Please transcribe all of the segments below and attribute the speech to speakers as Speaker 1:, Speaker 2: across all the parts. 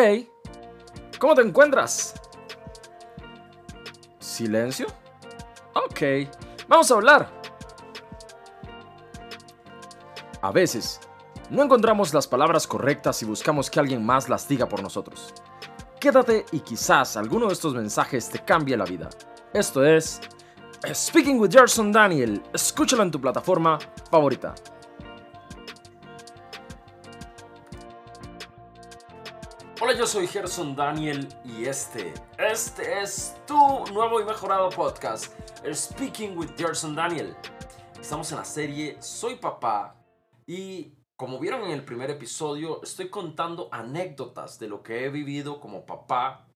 Speaker 1: Hey, ¿cómo te encuentras? ¿Silencio? Ok, vamos a hablar. A veces, no encontramos las palabras correctas y buscamos que alguien más las diga por nosotros. Quédate y quizás alguno de estos mensajes te cambie la vida. Esto es Speaking with Gerson Daniel. Escúchalo en tu plataforma favorita. Hola, yo soy Gerson Daniel y este, este es tu nuevo y mejorado podcast, Speaking with Gerson Daniel. Estamos en la serie Soy Papá y como vieron en el primer episodio, estoy contando anécdotas de lo que he vivido como papá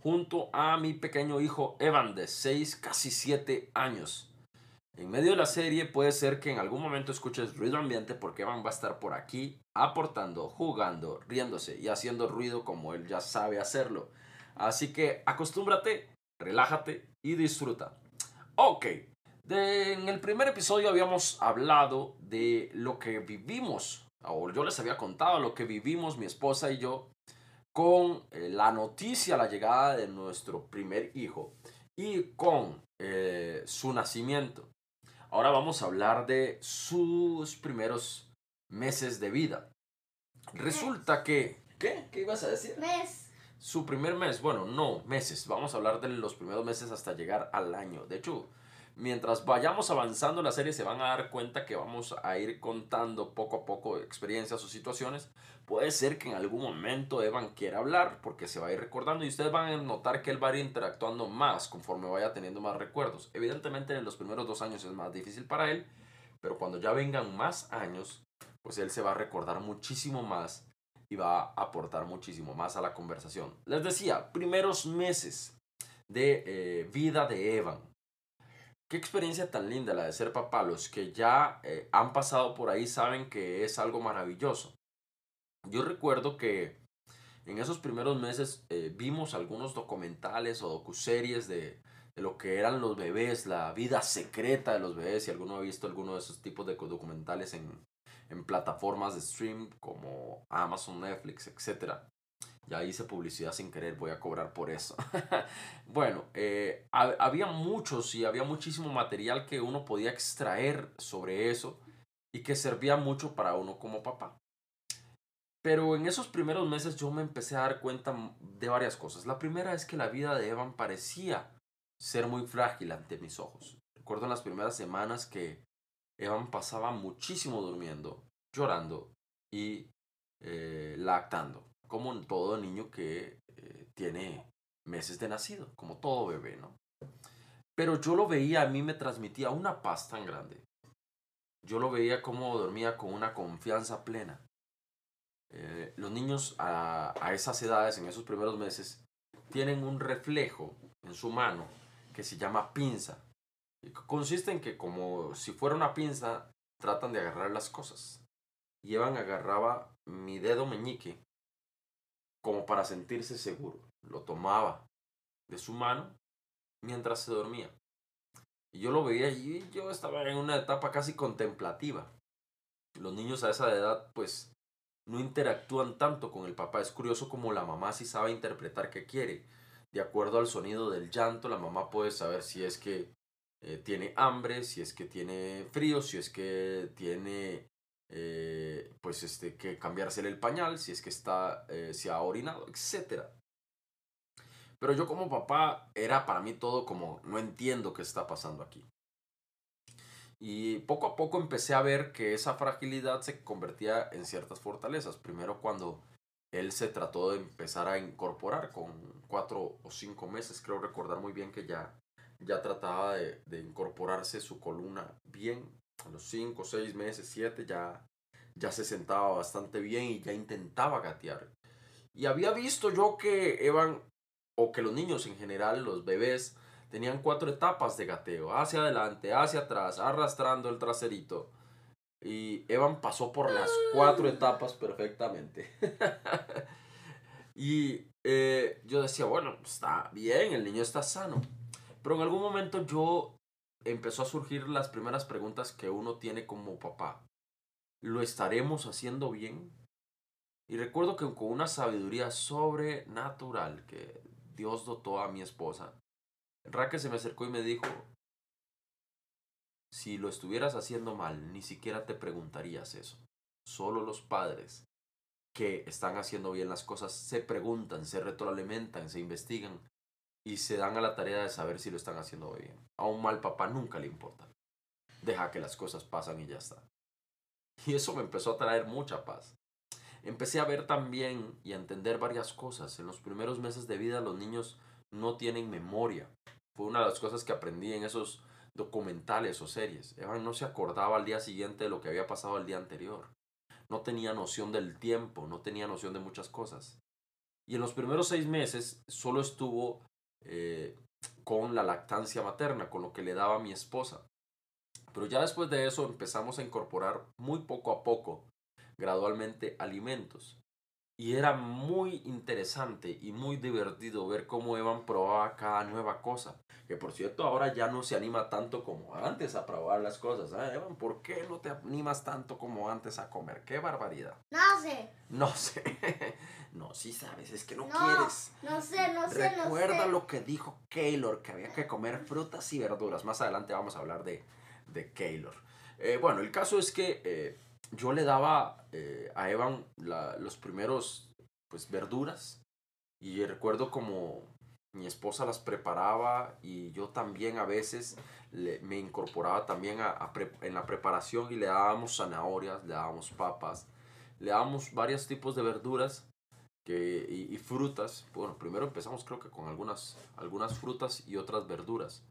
Speaker 1: junto a mi pequeño hijo Evan de 6, casi 7 años. En medio de la serie puede ser que en algún momento escuches ruido ambiente porque Evan va a estar por aquí aportando, jugando, riéndose y haciendo ruido como él ya sabe hacerlo. Así que acostúmbrate, relájate y disfruta. Ok, en el primer episodio habíamos hablado de lo que vivimos, o yo les había contado lo que vivimos mi esposa y yo con eh, la noticia, la llegada de nuestro primer hijo y con eh, su nacimiento. Ahora vamos a hablar de sus primeros meses de vida. Resulta que... ¿Qué? ¿Qué ibas a decir?
Speaker 2: Mes.
Speaker 1: Su primer mes, bueno, no, meses. Vamos a hablar de los primeros meses hasta llegar al año. De hecho, mientras vayamos avanzando la serie se van a dar cuenta que vamos a ir contando poco a poco experiencias o situaciones. Puede ser que en algún momento Evan quiera hablar porque se va a ir recordando y ustedes van a notar que él va a ir interactuando más conforme vaya teniendo más recuerdos. Evidentemente en los primeros dos años es más difícil para él, pero cuando ya vengan más años, pues él se va a recordar muchísimo más y va a aportar muchísimo más a la conversación. Les decía, primeros meses de eh, vida de Evan Qué experiencia tan linda la de ser papá. Los que ya eh, han pasado por ahí saben que es algo maravilloso. Yo recuerdo que en esos primeros meses eh, vimos algunos documentales o docuseries de, de lo que eran los bebés, la vida secreta de los bebés. Si alguno ha visto alguno de esos tipos de documentales en, en plataformas de stream como Amazon, Netflix, etc. Ya hice publicidad sin querer, voy a cobrar por eso. bueno, eh, había muchos y había muchísimo material que uno podía extraer sobre eso y que servía mucho para uno como papá. Pero en esos primeros meses yo me empecé a dar cuenta de varias cosas. La primera es que la vida de Evan parecía ser muy frágil ante mis ojos. Recuerdo en las primeras semanas que Evan pasaba muchísimo durmiendo, llorando y eh, lactando como todo niño que eh, tiene meses de nacido, como todo bebé, ¿no? Pero yo lo veía, a mí me transmitía una paz tan grande. Yo lo veía como dormía con una confianza plena. Eh, los niños a, a esas edades, en esos primeros meses, tienen un reflejo en su mano que se llama pinza. Consiste en que como si fuera una pinza, tratan de agarrar las cosas. Y Evan agarraba mi dedo meñique como para sentirse seguro. Lo tomaba de su mano mientras se dormía. Y yo lo veía y yo estaba en una etapa casi contemplativa. Los niños a esa edad pues no interactúan tanto con el papá. Es curioso como la mamá sí sabe interpretar qué quiere. De acuerdo al sonido del llanto, la mamá puede saber si es que eh, tiene hambre, si es que tiene frío, si es que tiene eh, pues este, que cambiársele el pañal, si es que está, eh, se ha orinado, etc. Pero yo como papá era para mí todo como, no entiendo qué está pasando aquí. Y poco a poco empecé a ver que esa fragilidad se convertía en ciertas fortalezas. Primero cuando él se trató de empezar a incorporar con cuatro o cinco meses, creo recordar muy bien que ya, ya trataba de, de incorporarse su columna bien a los 5, 6 meses, 7 ya, ya se sentaba bastante bien y ya intentaba gatear. Y había visto yo que Evan, o que los niños en general, los bebés, tenían cuatro etapas de gateo, hacia adelante, hacia atrás, arrastrando el traserito. Y Evan pasó por las cuatro etapas perfectamente. y eh, yo decía, bueno, está bien, el niño está sano. Pero en algún momento yo empezó a surgir las primeras preguntas que uno tiene como papá. ¿Lo estaremos haciendo bien? Y recuerdo que con una sabiduría sobrenatural que Dios dotó a mi esposa, Raquel se me acercó y me dijo, si lo estuvieras haciendo mal, ni siquiera te preguntarías eso. Solo los padres que están haciendo bien las cosas se preguntan, se retroalimentan, se investigan y se dan a la tarea de saber si lo están haciendo bien. A un mal papá nunca le importa. Deja que las cosas pasan y ya está. Y eso me empezó a traer mucha paz. Empecé a ver también y a entender varias cosas. En los primeros meses de vida los niños no tienen memoria. Fue una de las cosas que aprendí en esos documentales o series. Evan no se acordaba al día siguiente de lo que había pasado el día anterior. No tenía noción del tiempo, no tenía noción de muchas cosas. Y en los primeros seis meses solo estuvo eh, con la lactancia materna, con lo que le daba mi esposa. Pero ya después de eso empezamos a incorporar muy poco a poco, gradualmente, alimentos. Y era muy interesante y muy divertido ver cómo Evan probaba cada nueva cosa. Que por cierto, ahora ya no se anima tanto como antes a probar las cosas. ¿eh? Evan, ¿por qué no te animas tanto como antes a comer? ¡Qué barbaridad!
Speaker 2: No sé.
Speaker 1: No sé. no, sí sabes, es que no, quieres.
Speaker 2: No sé, no sé,
Speaker 1: Recuerda
Speaker 2: no sé.
Speaker 1: lo que dijo Keylor, que había que comer frutas y verduras. Más adelante vamos a hablar de, de Keylor. Eh, bueno, el caso es que eh, yo le daba eh, a Evan la- los primeros pues verduras y recuerdo como mi esposa las preparaba y yo también a veces le- me incorporaba también a- en la preparación y le dábamos zanahorias, le dábamos papas, le dábamos varios tipos de verduras que, y, y frutas. Bueno, primero empezamos creo que con algunas, algunas frutas y otras verduras.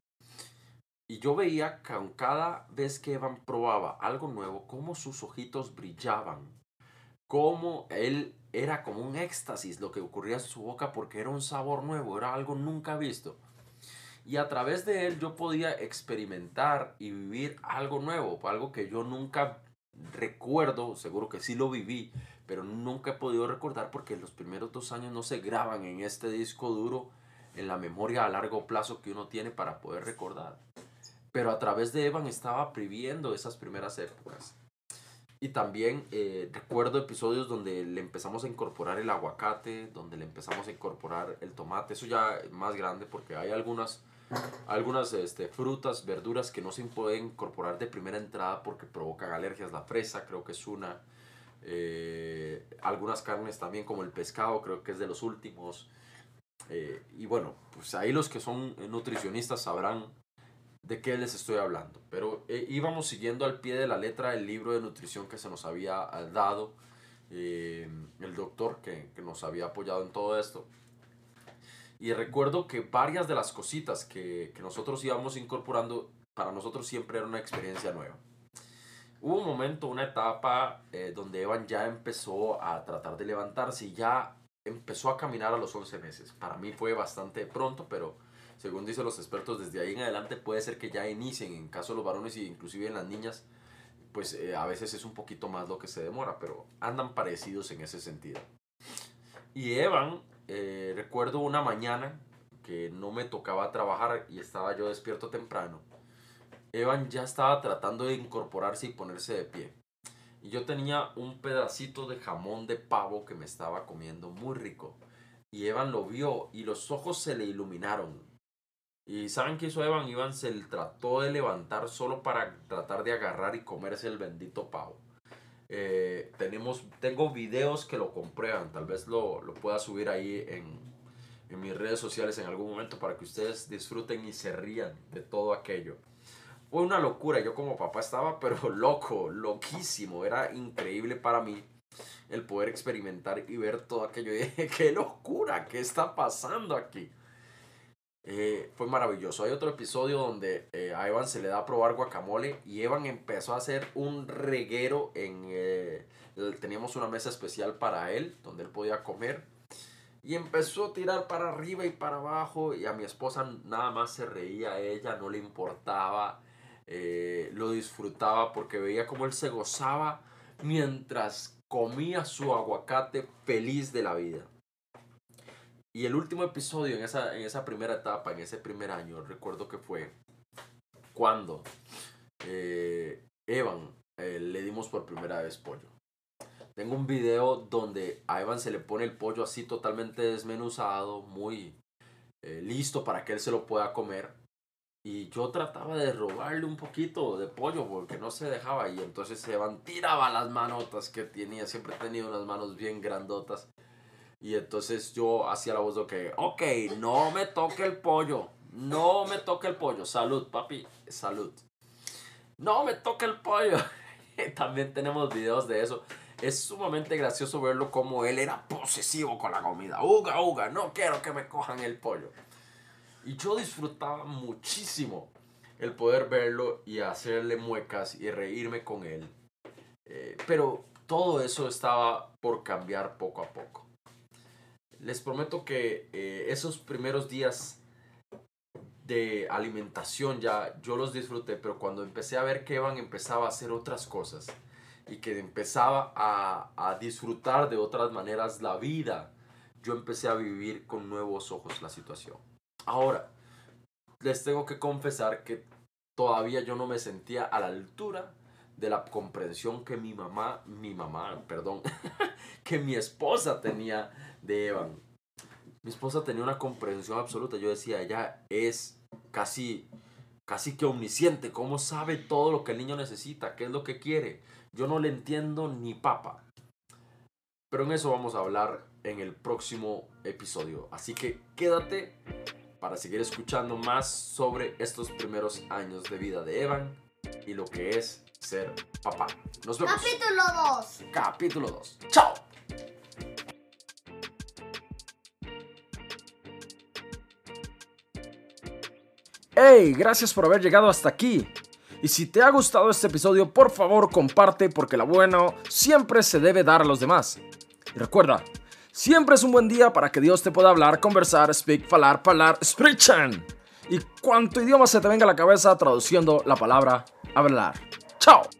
Speaker 1: Y yo veía con cada vez que Evan probaba algo nuevo, cómo sus ojitos brillaban, cómo él era como un éxtasis lo que ocurría en su boca porque era un sabor nuevo, era algo nunca visto. Y a través de él yo podía experimentar y vivir algo nuevo, algo que yo nunca recuerdo, seguro que sí lo viví, pero nunca he podido recordar porque los primeros dos años no se graban en este disco duro, en la memoria a largo plazo que uno tiene para poder recordar. Pero a través de Evan estaba viviendo esas primeras épocas. Y también eh, recuerdo episodios donde le empezamos a incorporar el aguacate, donde le empezamos a incorporar el tomate, eso ya más grande porque hay algunas, algunas este, frutas, verduras que no se pueden incorporar de primera entrada porque provocan alergias. La fresa creo que es una. eh, algunas carnes también como el pescado creo que es de los últimos. Eh, y bueno, pues ahí los que son nutricionistas sabrán de qué les estoy hablando. Pero eh, íbamos siguiendo al pie de la letra el libro de nutrición que se nos había eh, dado eh, el doctor que, que nos había apoyado en todo esto. Y recuerdo que varias de las cositas que, que nosotros íbamos incorporando, para nosotros siempre era una experiencia nueva. Hubo un momento, una etapa donde Evan ya empezó a tratar de levantarse y ya empezó a caminar a los 11 meses. Para mí fue bastante pronto, pero según dicen los expertos, desde ahí en adelante puede ser que ya inicien, en caso de los varones y inclusive en las niñas, pues eh, a veces es un poquito más lo que se demora, pero andan parecidos en ese sentido. Y Evan, eh, recuerdo una mañana que no me tocaba trabajar y estaba yo despierto temprano. Evan ya estaba tratando de incorporarse y ponerse de pie. Y yo tenía un pedacito de jamón de pavo que me estaba comiendo muy rico. Y Evan lo vio y los ojos se le iluminaron. ¿Y saben qué hizo Evan? Se trató de levantar solo para tratar de agarrar y comerse el bendito pavo. Eh, tenemos, tengo videos que lo comprueban. Tal vez lo, lo pueda subir ahí en, en mis redes sociales en algún momento para que ustedes disfruten y se rían de todo aquello. Fue una locura. Yo como papá estaba pero loco, loquísimo. Era increíble para mí el poder experimentar y ver todo aquello. Y dije, qué locura, ¿qué está pasando aquí? Eh, fue maravilloso. Hay otro episodio donde eh, a Evan se le da a probar guacamole y Evan empezó a hacer un reguero en... eh, teníamos una mesa especial para él donde él podía comer y empezó a tirar para arriba y para abajo y a mi esposa nada más se reía ella, no le importaba, eh, lo disfrutaba porque veía como él se gozaba mientras comía su aguacate feliz de la vida. Y el último episodio en esa, en esa primera etapa, en ese primer año, recuerdo que fue cuando eh, Evan eh, le dimos por primera vez pollo. Tengo un video donde a Evan se le pone el pollo así totalmente desmenuzado, muy eh, listo para que él se lo pueda comer. Y yo trataba de robarle un poquito de pollo porque no se dejaba. Y entonces Evan tiraba las manotas que tenía. Siempre tenido unas manos bien grandotas. Y entonces yo hacía la voz de que, ok, no me toque el pollo. No me toque el pollo. Salud, papi. Salud. No me toque el pollo. También tenemos videos de eso. Es sumamente gracioso verlo como él era posesivo con la comida. Uga, uga, no quiero que me cojan el pollo. Y yo disfrutaba muchísimo el poder verlo y hacerle muecas y reírme con él. Eh, pero todo eso estaba por cambiar poco a poco. Les prometo que eh, esos primeros días de alimentación ya yo los disfruté, pero cuando empecé a ver que Evan empezaba a hacer otras cosas y que empezaba a, a disfrutar de otras maneras la vida, yo empecé a vivir con nuevos ojos la situación. Ahora, les tengo que confesar que todavía yo no me sentía a la altura de la comprensión que mi mamá, mi mamá, perdón, que mi esposa tenía de Evan. Mi esposa tenía una comprensión absoluta. Yo decía, ella es casi, casi que omnisciente. ¿Cómo sabe todo lo que el niño necesita? ¿Qué es lo que quiere? Yo no le entiendo ni papa. Pero en eso vamos a hablar en el próximo episodio. Así que quédate para seguir escuchando más sobre estos primeros años de vida de Evan y lo que es ser papá. Nos vemos.
Speaker 2: Capítulo 2.
Speaker 1: Capítulo 2. Chao.
Speaker 3: Hey, gracias por haber llegado hasta aquí. Y si te ha gustado este episodio, por favor comparte porque la bueno siempre se debe dar a los demás. Y recuerda, siempre es un buen día para que Dios te pueda hablar, conversar, speak, falar, palar, sprechen. Y cuanto idioma se te venga a la cabeza traduciendo la palabra hablar. Chao.